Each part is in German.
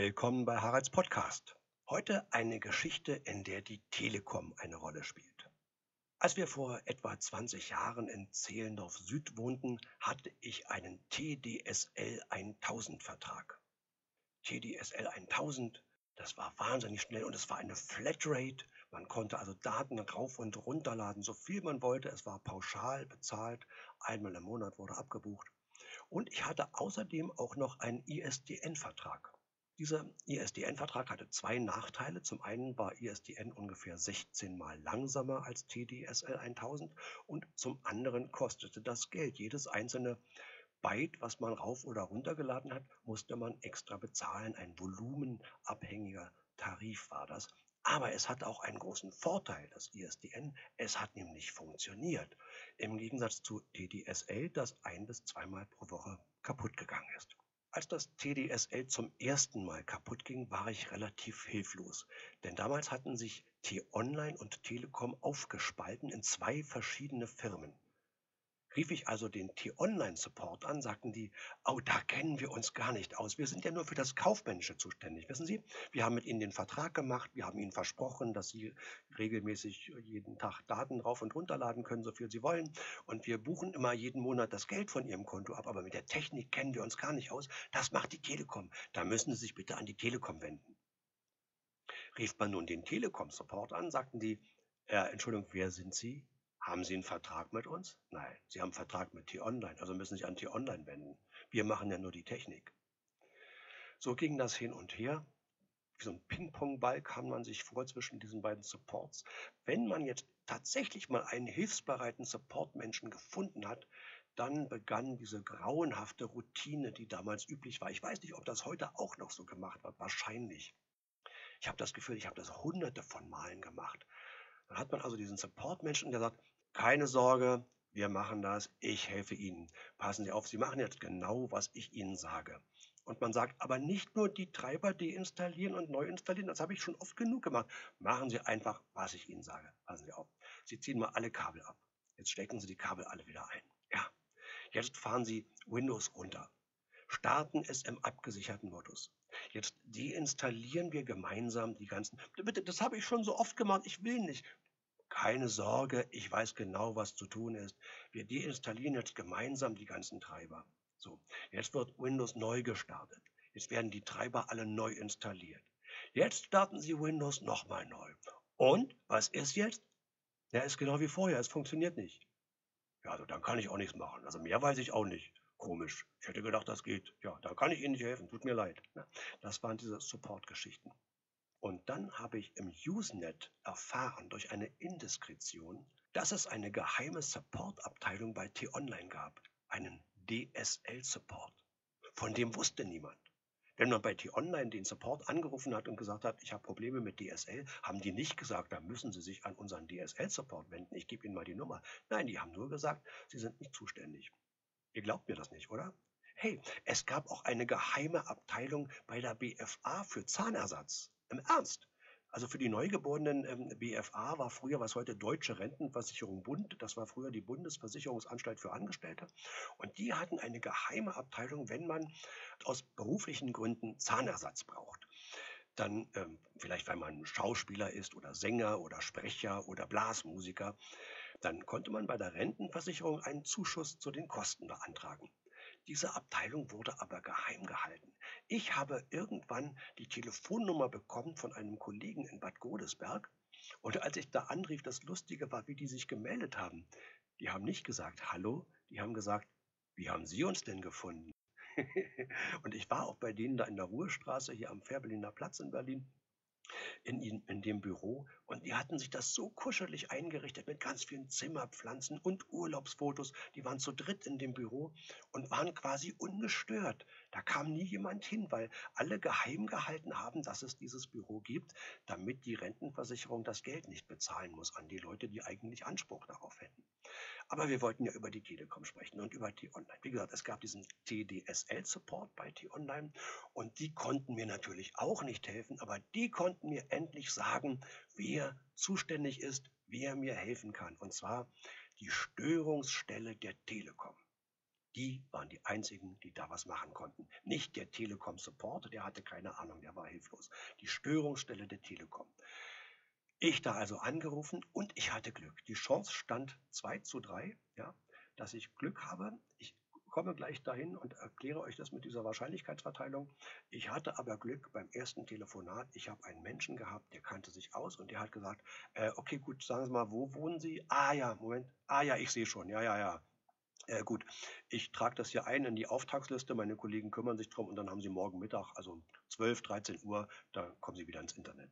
Willkommen bei Haralds Podcast. Heute eine Geschichte, in der die Telekom eine Rolle spielt. Als wir vor etwa 20 Jahren in Zehlendorf Süd wohnten, hatte ich einen TDSL 1000 Vertrag. TDSL 1000, das war wahnsinnig schnell und es war eine Flatrate. Man konnte also Daten rauf und runterladen, so viel man wollte. Es war pauschal bezahlt. Einmal im Monat wurde abgebucht. Und ich hatte außerdem auch noch einen ISDN-Vertrag. Dieser ISDN-Vertrag hatte zwei Nachteile. Zum einen war ISDN ungefähr 16 mal langsamer als TDSL 1000 und zum anderen kostete das Geld. Jedes einzelne Byte, was man rauf oder runtergeladen hat, musste man extra bezahlen. Ein volumenabhängiger Tarif war das. Aber es hat auch einen großen Vorteil, das ISDN. Es hat nämlich funktioniert. Im Gegensatz zu TDSL, das ein bis zweimal pro Woche kaputt gegangen ist. Als das TDSL zum ersten Mal kaputt ging, war ich relativ hilflos, denn damals hatten sich T-Online und Telekom aufgespalten in zwei verschiedene Firmen. Rief ich also den T-Online-Support an, sagten die, oh, da kennen wir uns gar nicht aus. Wir sind ja nur für das Kaufmännische zuständig. Wissen Sie, wir haben mit Ihnen den Vertrag gemacht, wir haben Ihnen versprochen, dass Sie regelmäßig jeden Tag Daten rauf und runterladen können, so viel Sie wollen. Und wir buchen immer jeden Monat das Geld von Ihrem Konto ab, aber mit der Technik kennen wir uns gar nicht aus. Das macht die Telekom. Da müssen Sie sich bitte an die Telekom wenden. Rief man nun den Telekom-Support an, sagten die, äh, Entschuldigung, wer sind Sie? Haben Sie einen Vertrag mit uns? Nein, Sie haben einen Vertrag mit T-Online, also müssen Sie sich an T-Online wenden. Wir machen ja nur die Technik. So ging das hin und her. Wie so ein Ping-Pong-Ball kam man sich vor zwischen diesen beiden Supports. Wenn man jetzt tatsächlich mal einen hilfsbereiten Support-Menschen gefunden hat, dann begann diese grauenhafte Routine, die damals üblich war. Ich weiß nicht, ob das heute auch noch so gemacht wird. Wahrscheinlich. Ich habe das Gefühl, ich habe das hunderte von Malen gemacht. Dann hat man also diesen Support-Menschen, der sagt, keine Sorge, wir machen das, ich helfe Ihnen. Passen Sie auf, Sie machen jetzt genau, was ich Ihnen sage. Und man sagt, aber nicht nur die Treiber deinstallieren und neu installieren, das habe ich schon oft genug gemacht. Machen Sie einfach, was ich Ihnen sage. Passen Sie auf. Sie ziehen mal alle Kabel ab. Jetzt stecken Sie die Kabel alle wieder ein. Ja. Jetzt fahren Sie Windows runter. Starten es im abgesicherten Modus. Jetzt deinstallieren wir gemeinsam die ganzen. Bitte, das habe ich schon so oft gemacht. Ich will nicht. Keine Sorge, ich weiß genau, was zu tun ist. Wir deinstallieren jetzt gemeinsam die ganzen Treiber. So, jetzt wird Windows neu gestartet. Jetzt werden die Treiber alle neu installiert. Jetzt starten Sie Windows nochmal neu. Und was ist jetzt? Ja, ist genau wie vorher, es funktioniert nicht. Ja, also dann kann ich auch nichts machen. Also mehr weiß ich auch nicht. Komisch. Ich hätte gedacht, das geht. Ja, da kann ich Ihnen nicht helfen. Tut mir leid. Das waren diese Support-Geschichten. Und dann habe ich im Usenet erfahren durch eine Indiskretion, dass es eine geheime Support-Abteilung bei T-Online gab, einen DSL-Support. Von dem wusste niemand. Wenn man bei T-Online den Support angerufen hat und gesagt hat, ich habe Probleme mit DSL, haben die nicht gesagt, da müssen Sie sich an unseren DSL-Support wenden, ich gebe Ihnen mal die Nummer. Nein, die haben nur gesagt, Sie sind nicht zuständig. Ihr glaubt mir das nicht, oder? Hey, es gab auch eine geheime Abteilung bei der BFA für Zahnersatz. Im Ernst. Also für die Neugeborenen ähm, BFA war früher, was heute Deutsche Rentenversicherung Bund, das war früher die Bundesversicherungsanstalt für Angestellte. Und die hatten eine geheime Abteilung, wenn man aus beruflichen Gründen Zahnersatz braucht. Dann ähm, vielleicht, weil man Schauspieler ist oder Sänger oder Sprecher oder Blasmusiker, dann konnte man bei der Rentenversicherung einen Zuschuss zu den Kosten beantragen. Diese Abteilung wurde aber geheim gehalten. Ich habe irgendwann die Telefonnummer bekommen von einem Kollegen in Bad Godesberg. Und als ich da anrief, das Lustige war, wie die sich gemeldet haben. Die haben nicht gesagt Hallo, die haben gesagt, wie haben Sie uns denn gefunden? und ich war auch bei denen da in der Ruhestraße hier am Fährberliner Platz in Berlin in, in dem Büro und die hatten sich das so kuschelig eingerichtet mit ganz vielen Zimmerpflanzen und Urlaubsfotos. Die waren zu dritt in dem Büro und waren quasi ungestört. Da kam nie jemand hin, weil alle geheim gehalten haben, dass es dieses Büro gibt, damit die Rentenversicherung das Geld nicht bezahlen muss an die Leute, die eigentlich Anspruch darauf hätten. Aber wir wollten ja über die Telekom sprechen und über T-Online. Wie gesagt, es gab diesen TDSL-Support bei T-Online und die konnten mir natürlich auch nicht helfen, aber die konnten mir endlich sagen, wer zuständig ist, wer mir helfen kann. Und zwar die Störungsstelle der Telekom. Die waren die einzigen, die da was machen konnten. Nicht der Telekom Support, der hatte keine Ahnung, der war hilflos. Die Störungsstelle der Telekom. Ich da also angerufen und ich hatte Glück. Die Chance stand 2 zu 3, ja, dass ich Glück habe. Ich komme gleich dahin und erkläre euch das mit dieser Wahrscheinlichkeitsverteilung. Ich hatte aber Glück beim ersten Telefonat. Ich habe einen Menschen gehabt, der kannte sich aus und der hat gesagt, äh, okay, gut, sagen Sie mal, wo wohnen Sie? Ah ja, Moment. Ah ja, ich sehe schon. Ja, ja, ja. Äh, gut, ich trage das hier ein in die Auftragsliste. Meine Kollegen kümmern sich drum und dann haben Sie morgen Mittag, also 12, 13 Uhr, da kommen Sie wieder ins Internet.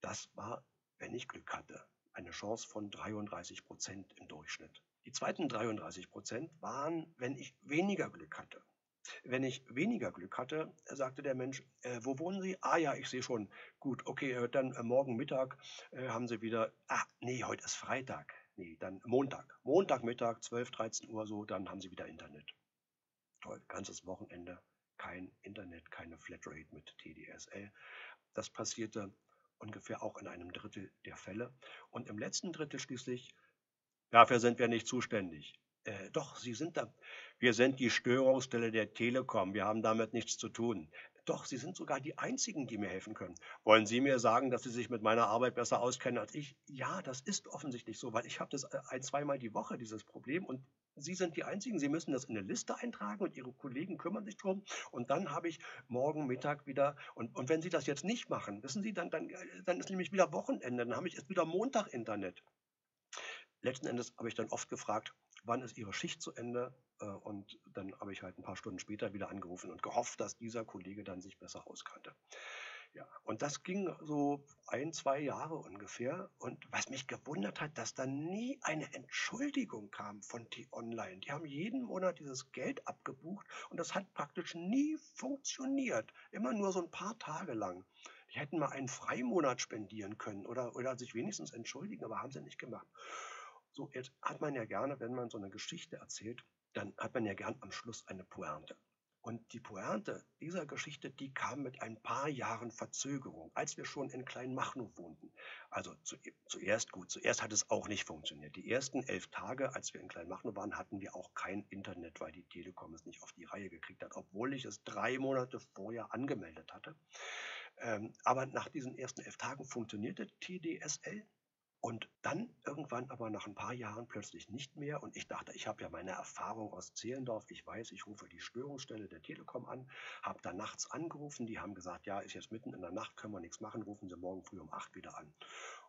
Das war, wenn ich Glück hatte, eine Chance von 33 Prozent im Durchschnitt. Die zweiten 33 Prozent waren, wenn ich weniger Glück hatte. Wenn ich weniger Glück hatte, sagte der Mensch, äh, wo wohnen Sie? Ah ja, ich sehe schon. Gut, okay, äh, dann äh, morgen Mittag äh, haben Sie wieder, ah, nee, heute ist Freitag. Nee, dann Montag. Montagmittag, 12, 13 Uhr so, dann haben Sie wieder Internet. Toll, ganzes Wochenende, kein Internet, keine Flatrate mit TDSL. Das passierte ungefähr auch in einem Drittel der Fälle. Und im letzten Drittel schließlich Dafür sind wir nicht zuständig. Äh, doch, Sie sind da. Wir sind die Störungsstelle der Telekom. Wir haben damit nichts zu tun. Doch, Sie sind sogar die Einzigen, die mir helfen können. Wollen Sie mir sagen, dass Sie sich mit meiner Arbeit besser auskennen als ich? Ja, das ist offensichtlich so, weil ich habe das äh, ein, zweimal die Woche, dieses Problem. Und Sie sind die Einzigen. Sie müssen das in eine Liste eintragen und Ihre Kollegen kümmern sich drum. Und dann habe ich morgen Mittag wieder, und, und wenn Sie das jetzt nicht machen, wissen Sie, dann, dann, äh, dann ist nämlich wieder Wochenende. Dann habe ich erst wieder Montag Internet letzten Endes habe ich dann oft gefragt, wann ist Ihre Schicht zu Ende? Äh, und dann habe ich halt ein paar Stunden später wieder angerufen und gehofft, dass dieser Kollege dann sich besser auskannte. Ja, und das ging so ein, zwei Jahre ungefähr. Und was mich gewundert hat, dass da nie eine Entschuldigung kam von T-Online. Die haben jeden Monat dieses Geld abgebucht und das hat praktisch nie funktioniert. Immer nur so ein paar Tage lang. Die hätten mal einen Freimonat spendieren können oder, oder sich wenigstens entschuldigen, aber haben sie nicht gemacht. So, jetzt hat man ja gerne, wenn man so eine Geschichte erzählt, dann hat man ja gern am Schluss eine Pointe. Und die Pointe dieser Geschichte, die kam mit ein paar Jahren Verzögerung, als wir schon in Kleinmachnow wohnten. Also zu, zuerst gut, zuerst hat es auch nicht funktioniert. Die ersten elf Tage, als wir in Kleinmachnow waren, hatten wir auch kein Internet, weil die Telekom es nicht auf die Reihe gekriegt hat, obwohl ich es drei Monate vorher angemeldet hatte. Ähm, aber nach diesen ersten elf Tagen funktionierte TDSL und dann irgendwann aber nach ein paar Jahren plötzlich nicht mehr. Und ich dachte, ich habe ja meine Erfahrung aus Zehlendorf. Ich weiß, ich rufe die Störungsstelle der Telekom an, habe da nachts angerufen. Die haben gesagt, ja, ist jetzt mitten in der Nacht, können wir nichts machen, rufen Sie morgen früh um acht wieder an.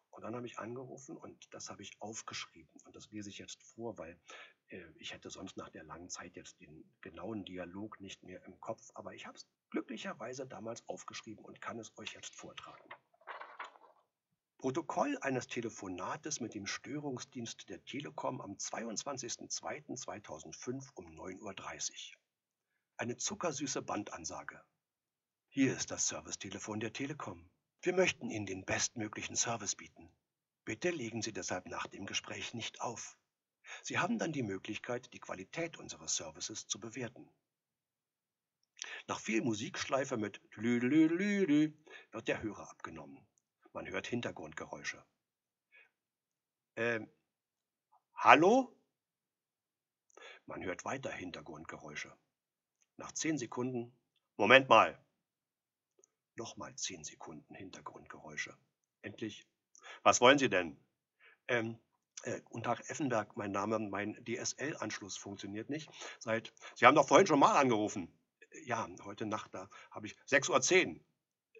Und dann habe ich angerufen und das habe ich aufgeschrieben. Und das lese ich jetzt vor, weil äh, ich hätte sonst nach der langen Zeit jetzt den genauen Dialog nicht mehr im Kopf. Aber ich habe es glücklicherweise damals aufgeschrieben und kann es euch jetzt vortragen. Protokoll eines Telefonates mit dem Störungsdienst der Telekom am 22.02.2005 um 9.30 Uhr. Eine zuckersüße Bandansage. Hier ist das Servicetelefon der Telekom. Wir möchten Ihnen den bestmöglichen Service bieten. Bitte legen Sie deshalb nach dem Gespräch nicht auf. Sie haben dann die Möglichkeit, die Qualität unseres Services zu bewerten. Nach viel Musikschleife mit Lü, wird der Hörer abgenommen. Man hört Hintergrundgeräusche. Ähm, hallo? Man hört weiter Hintergrundgeräusche. Nach zehn Sekunden. Moment mal. Nochmal zehn Sekunden Hintergrundgeräusche. Endlich. Was wollen Sie denn? Ähm, äh, guten Tag, Effenberg, mein Name, mein DSL-Anschluss funktioniert nicht. Seit, Sie haben doch vorhin schon mal angerufen. Ja, heute Nacht, da habe ich 6.10 Uhr.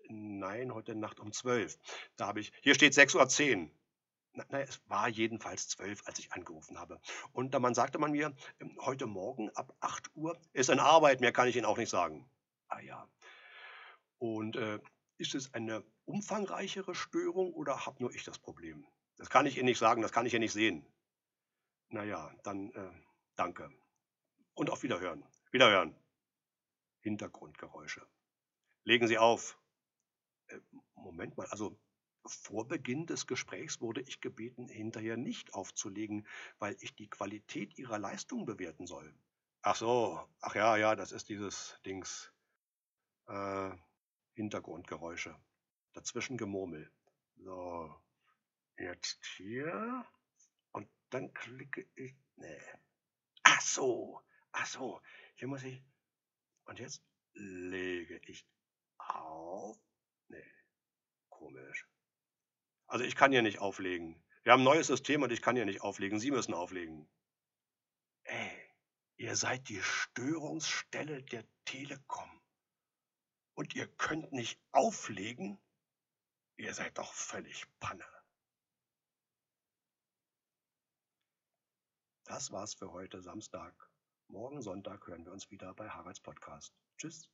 Nein, heute Nacht um 12. Da habe ich, hier steht 6.10 Uhr. Na, es war jedenfalls 12, als ich angerufen habe. Und dann sagte man mir, ähm, heute Morgen ab 8 Uhr ist in Arbeit, mehr kann ich Ihnen auch nicht sagen. Ah ja. Und äh, ist es eine umfangreichere Störung oder habe nur ich das Problem? Das kann ich Ihnen nicht sagen, das kann ich Ihnen nicht sehen. Naja, dann äh, danke. Und auf Wiederhören. Wiederhören. Hintergrundgeräusche. Legen Sie auf. Moment mal, also vor Beginn des Gesprächs wurde ich gebeten, hinterher nicht aufzulegen, weil ich die Qualität ihrer Leistung bewerten soll. Ach so, ach ja, ja, das ist dieses Dings. Äh, Hintergrundgeräusche. Dazwischen Gemurmel. So, jetzt hier. Und dann klicke ich. Nee. Ach so, Ach so, hier muss ich. Und jetzt lege ich auf. Nee, komisch. Also ich kann hier nicht auflegen. Wir haben ein neues System und ich kann hier nicht auflegen. Sie müssen auflegen. Ey, ihr seid die Störungsstelle der Telekom. Und ihr könnt nicht auflegen? Ihr seid doch völlig Panne. Das war's für heute Samstag. Morgen Sonntag hören wir uns wieder bei Haralds Podcast. Tschüss.